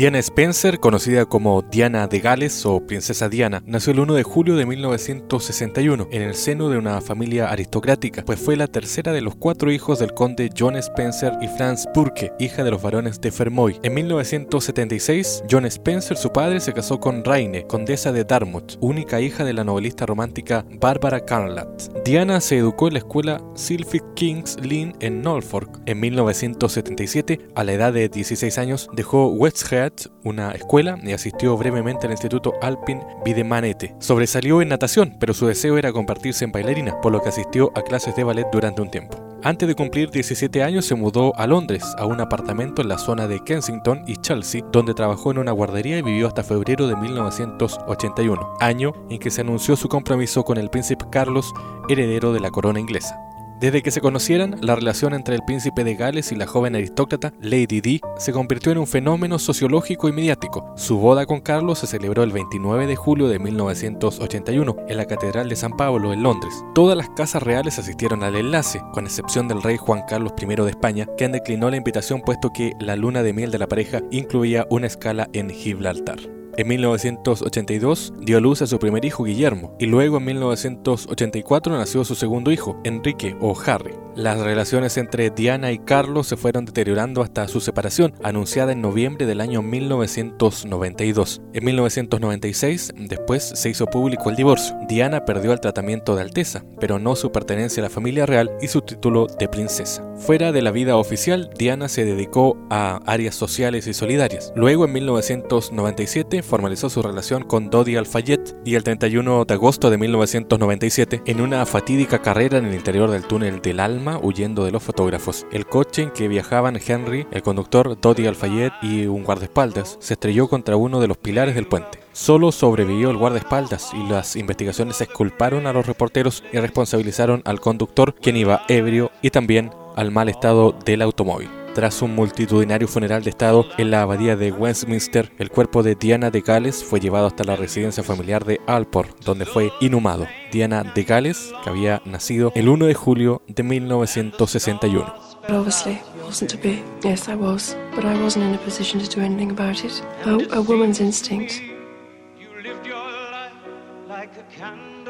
Diana Spencer, conocida como Diana de Gales o Princesa Diana, nació el 1 de julio de 1961 en el seno de una familia aristocrática, pues fue la tercera de los cuatro hijos del conde John Spencer y Franz Burke, hija de los varones de Fermoy. En 1976, John Spencer, su padre, se casó con Raine, condesa de Dartmouth, única hija de la novelista romántica Barbara Carlat. Diana se educó en la escuela Sylphic King's Lynn en Norfolk. En 1977, a la edad de 16 años, dejó West una escuela y asistió brevemente al Instituto Alpin Videmanete. Sobresalió en natación, pero su deseo era convertirse en bailarina, por lo que asistió a clases de ballet durante un tiempo. Antes de cumplir 17 años se mudó a Londres, a un apartamento en la zona de Kensington y Chelsea, donde trabajó en una guardería y vivió hasta febrero de 1981, año en que se anunció su compromiso con el príncipe Carlos, heredero de la corona inglesa. Desde que se conocieran, la relación entre el príncipe de Gales y la joven aristócrata Lady Di se convirtió en un fenómeno sociológico y mediático. Su boda con Carlos se celebró el 29 de julio de 1981 en la Catedral de San Pablo, en Londres. Todas las casas reales asistieron al enlace, con excepción del rey Juan Carlos I de España, quien declinó la invitación puesto que la luna de miel de la pareja incluía una escala en Gibraltar. En 1982 dio a luz a su primer hijo Guillermo y luego en 1984 nació su segundo hijo, Enrique o Harry. Las relaciones entre Diana y Carlos se fueron deteriorando hasta su separación, anunciada en noviembre del año 1992. En 1996, después se hizo público el divorcio. Diana perdió el tratamiento de Alteza, pero no su pertenencia a la familia real y su título de princesa. Fuera de la vida oficial, Diana se dedicó a áreas sociales y solidarias. Luego, en 1997, formalizó su relación con Dodi Al-Fayed y el 31 de agosto de 1997, en una fatídica carrera en el interior del túnel del Alma, huyendo de los fotógrafos. El coche en que viajaban Henry, el conductor Dodi Al-Fayed y un guardaespaldas se estrelló contra uno de los pilares del puente. Solo sobrevivió el guardaespaldas y las investigaciones exculparon a los reporteros y responsabilizaron al conductor, quien iba ebrio, y también al mal estado del automóvil. Tras un multitudinario funeral de Estado en la abadía de Westminster, el cuerpo de Diana de Gales fue llevado hasta la residencia familiar de Alport, donde fue inhumado. Diana de Gales, que había nacido el 1 de julio de 1961. obviously wasn't to be. Yes, I was, but I wasn't in a position to do anything about it. A, a woman's instinct. You lived your life like a candle.